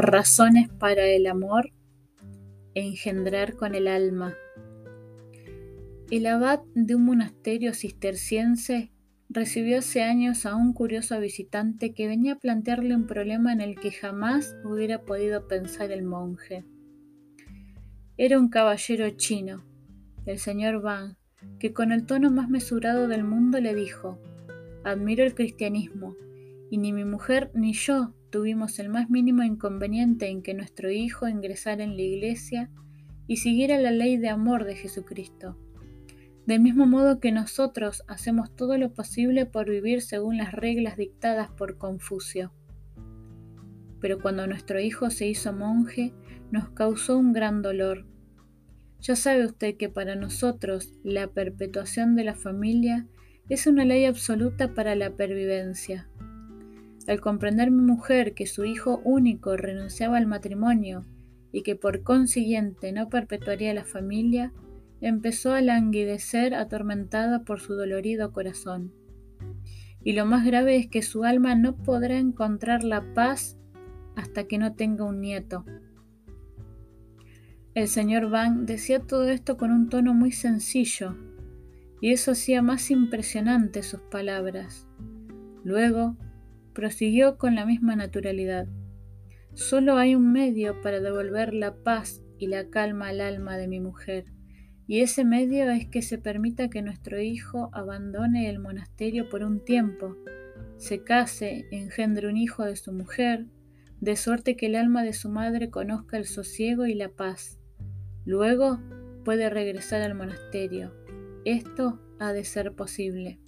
Razones para el amor, engendrar con el alma. El abad de un monasterio cisterciense recibió hace años a un curioso visitante que venía a plantearle un problema en el que jamás hubiera podido pensar el monje. Era un caballero chino, el señor Wang, que con el tono más mesurado del mundo le dijo, admiro el cristianismo, y ni mi mujer ni yo tuvimos el más mínimo inconveniente en que nuestro hijo ingresara en la iglesia y siguiera la ley de amor de Jesucristo. Del mismo modo que nosotros hacemos todo lo posible por vivir según las reglas dictadas por Confucio. Pero cuando nuestro hijo se hizo monje, nos causó un gran dolor. Ya sabe usted que para nosotros la perpetuación de la familia es una ley absoluta para la pervivencia. Al comprender mi mujer que su hijo único renunciaba al matrimonio y que por consiguiente no perpetuaría la familia, empezó a languidecer atormentada por su dolorido corazón. Y lo más grave es que su alma no podrá encontrar la paz hasta que no tenga un nieto. El señor Van decía todo esto con un tono muy sencillo, y eso hacía más impresionante sus palabras. Luego prosiguió con la misma naturalidad. Solo hay un medio para devolver la paz y la calma al alma de mi mujer, y ese medio es que se permita que nuestro hijo abandone el monasterio por un tiempo, se case, engendre un hijo de su mujer, de suerte que el alma de su madre conozca el sosiego y la paz. Luego puede regresar al monasterio. Esto ha de ser posible.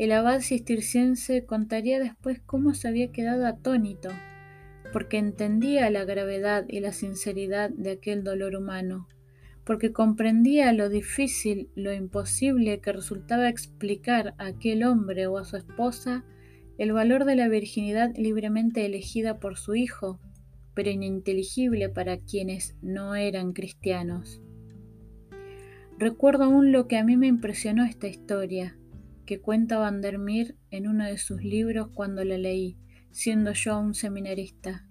El abad cisterciense contaría después cómo se había quedado atónito, porque entendía la gravedad y la sinceridad de aquel dolor humano, porque comprendía lo difícil, lo imposible que resultaba explicar a aquel hombre o a su esposa el valor de la virginidad libremente elegida por su hijo, pero ininteligible para quienes no eran cristianos. Recuerdo aún lo que a mí me impresionó esta historia, que cuenta Vandermeer en uno de sus libros cuando la leí, siendo yo un seminarista.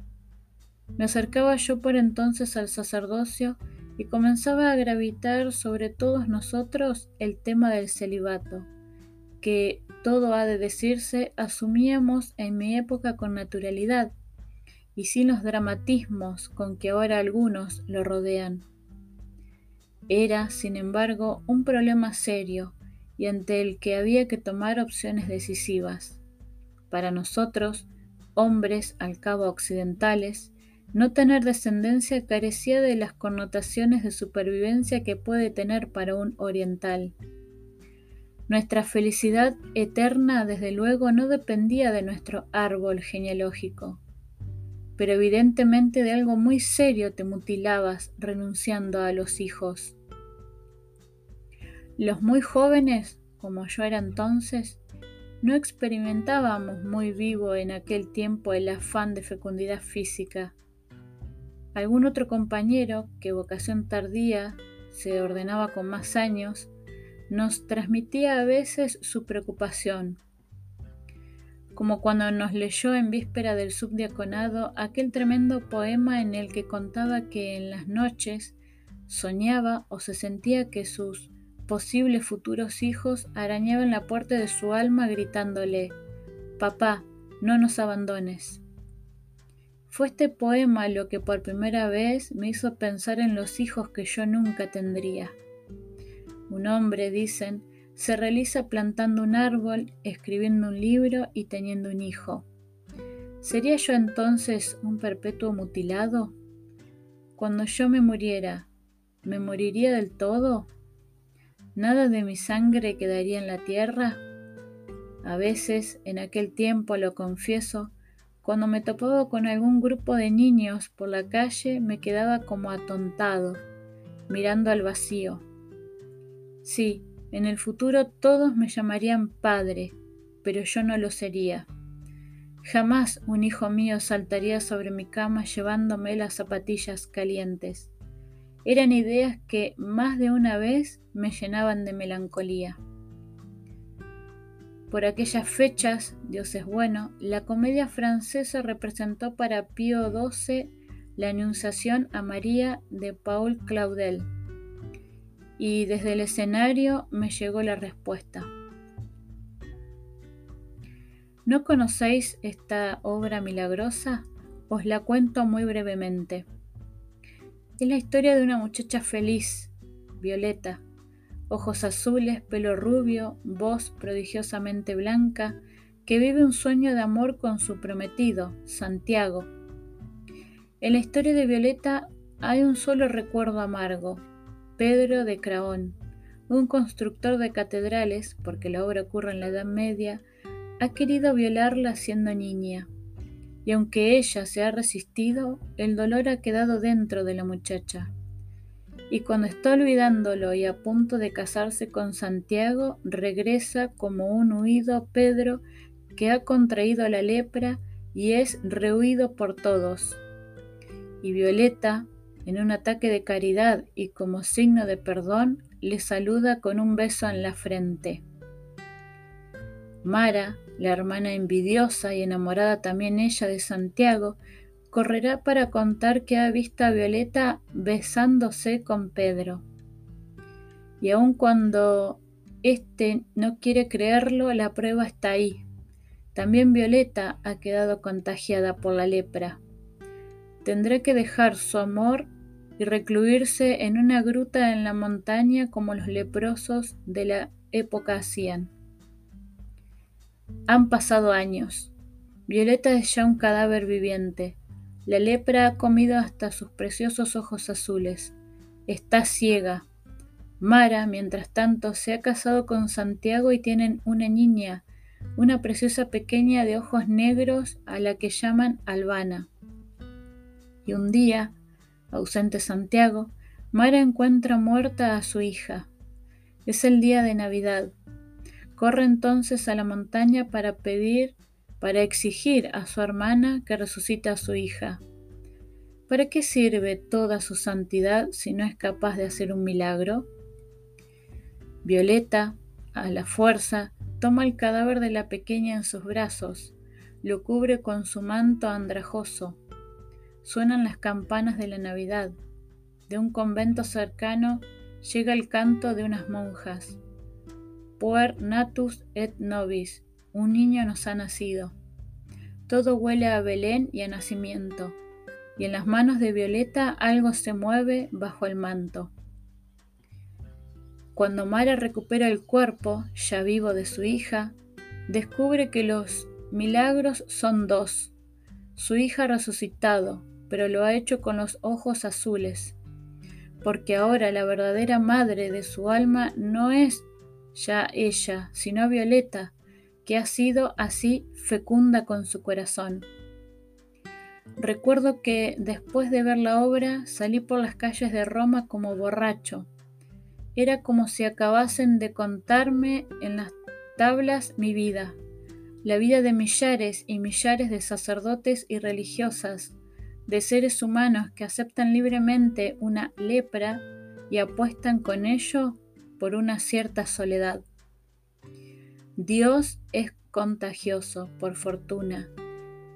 Me acercaba yo por entonces al sacerdocio y comenzaba a gravitar sobre todos nosotros el tema del celibato, que, todo ha de decirse, asumíamos en mi época con naturalidad y sin los dramatismos con que ahora algunos lo rodean. Era, sin embargo, un problema serio y ante el que había que tomar opciones decisivas. Para nosotros, hombres al cabo occidentales, no tener descendencia carecía de las connotaciones de supervivencia que puede tener para un oriental. Nuestra felicidad eterna, desde luego, no dependía de nuestro árbol genealógico, pero evidentemente de algo muy serio te mutilabas renunciando a los hijos. Los muy jóvenes, como yo era entonces, no experimentábamos muy vivo en aquel tiempo el afán de fecundidad física. Algún otro compañero, que vocación tardía se ordenaba con más años, nos transmitía a veces su preocupación, como cuando nos leyó en víspera del subdiaconado aquel tremendo poema en el que contaba que en las noches soñaba o se sentía que sus posibles futuros hijos arañaban la puerta de su alma gritándole, Papá, no nos abandones. Fue este poema lo que por primera vez me hizo pensar en los hijos que yo nunca tendría. Un hombre, dicen, se realiza plantando un árbol, escribiendo un libro y teniendo un hijo. ¿Sería yo entonces un perpetuo mutilado? Cuando yo me muriera, ¿me moriría del todo? ¿Nada de mi sangre quedaría en la tierra? A veces, en aquel tiempo, lo confieso, cuando me topaba con algún grupo de niños por la calle me quedaba como atontado, mirando al vacío. Sí, en el futuro todos me llamarían padre, pero yo no lo sería. Jamás un hijo mío saltaría sobre mi cama llevándome las zapatillas calientes. Eran ideas que más de una vez me llenaban de melancolía. Por aquellas fechas, Dios es bueno, la comedia francesa representó para Pío XII la Anunciación a María de Paul Claudel. Y desde el escenario me llegó la respuesta. ¿No conocéis esta obra milagrosa? Os la cuento muy brevemente. Es la historia de una muchacha feliz, Violeta, ojos azules, pelo rubio, voz prodigiosamente blanca, que vive un sueño de amor con su prometido, Santiago. En la historia de Violeta hay un solo recuerdo amargo, Pedro de Craón, un constructor de catedrales, porque la obra ocurre en la Edad Media, ha querido violarla siendo niña. Y aunque ella se ha resistido, el dolor ha quedado dentro de la muchacha y cuando está olvidándolo y a punto de casarse con Santiago, regresa como un huido Pedro que ha contraído la lepra y es rehuido por todos. Y Violeta, en un ataque de caridad y como signo de perdón, le saluda con un beso en la frente. Mara, la hermana envidiosa y enamorada también ella de Santiago, correrá para contar que ha visto a Violeta besándose con Pedro. Y aun cuando éste no quiere creerlo, la prueba está ahí. También Violeta ha quedado contagiada por la lepra. Tendrá que dejar su amor y recluirse en una gruta en la montaña como los leprosos de la época hacían. Han pasado años. Violeta es ya un cadáver viviente. La lepra ha comido hasta sus preciosos ojos azules. Está ciega. Mara, mientras tanto, se ha casado con Santiago y tienen una niña, una preciosa pequeña de ojos negros a la que llaman Albana. Y un día, ausente Santiago, Mara encuentra muerta a su hija. Es el día de Navidad. Corre entonces a la montaña para pedir para exigir a su hermana que resucite a su hija. ¿Para qué sirve toda su santidad si no es capaz de hacer un milagro? Violeta, a la fuerza, toma el cadáver de la pequeña en sus brazos, lo cubre con su manto andrajoso. Suenan las campanas de la Navidad. De un convento cercano llega el canto de unas monjas. Puer natus et nobis, un niño nos ha nacido. Todo huele a Belén y a nacimiento, y en las manos de Violeta algo se mueve bajo el manto. Cuando Mara recupera el cuerpo, ya vivo de su hija, descubre que los milagros son dos. Su hija ha resucitado, pero lo ha hecho con los ojos azules, porque ahora la verdadera madre de su alma no es ya ella, sino Violeta, que ha sido así fecunda con su corazón. Recuerdo que después de ver la obra salí por las calles de Roma como borracho. Era como si acabasen de contarme en las tablas mi vida, la vida de millares y millares de sacerdotes y religiosas, de seres humanos que aceptan libremente una lepra y apuestan con ello por una cierta soledad. Dios es contagioso, por fortuna,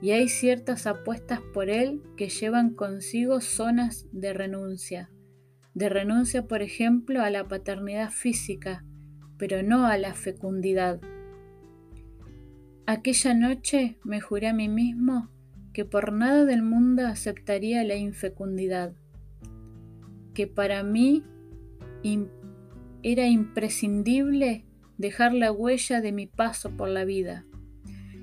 y hay ciertas apuestas por él que llevan consigo zonas de renuncia, de renuncia, por ejemplo, a la paternidad física, pero no a la fecundidad. Aquella noche me juré a mí mismo que por nada del mundo aceptaría la infecundidad, que para mí era imprescindible dejar la huella de mi paso por la vida,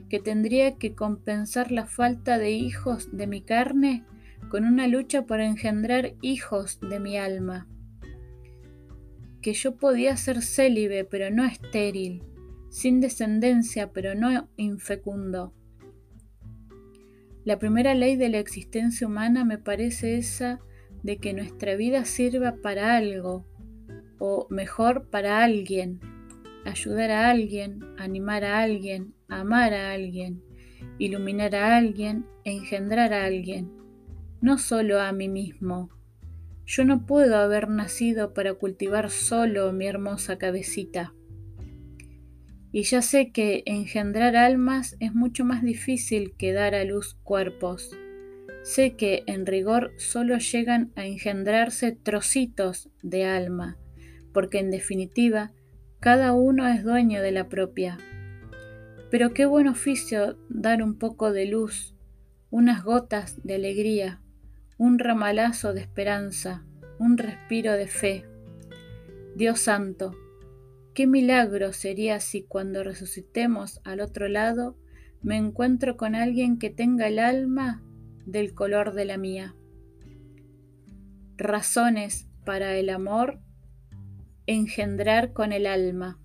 que tendría que compensar la falta de hijos de mi carne con una lucha por engendrar hijos de mi alma, que yo podía ser célibe pero no estéril, sin descendencia pero no infecundo. La primera ley de la existencia humana me parece esa de que nuestra vida sirva para algo, o mejor para alguien, ayudar a alguien, animar a alguien, amar a alguien, iluminar a alguien, engendrar a alguien, no solo a mí mismo. Yo no puedo haber nacido para cultivar solo mi hermosa cabecita. Y ya sé que engendrar almas es mucho más difícil que dar a luz cuerpos. Sé que en rigor solo llegan a engendrarse trocitos de alma, porque en definitiva cada uno es dueño de la propia. Pero qué buen oficio dar un poco de luz, unas gotas de alegría, un ramalazo de esperanza, un respiro de fe. Dios santo, qué milagro sería si cuando resucitemos al otro lado me encuentro con alguien que tenga el alma del color de la mía. Razones para el amor engendrar con el alma.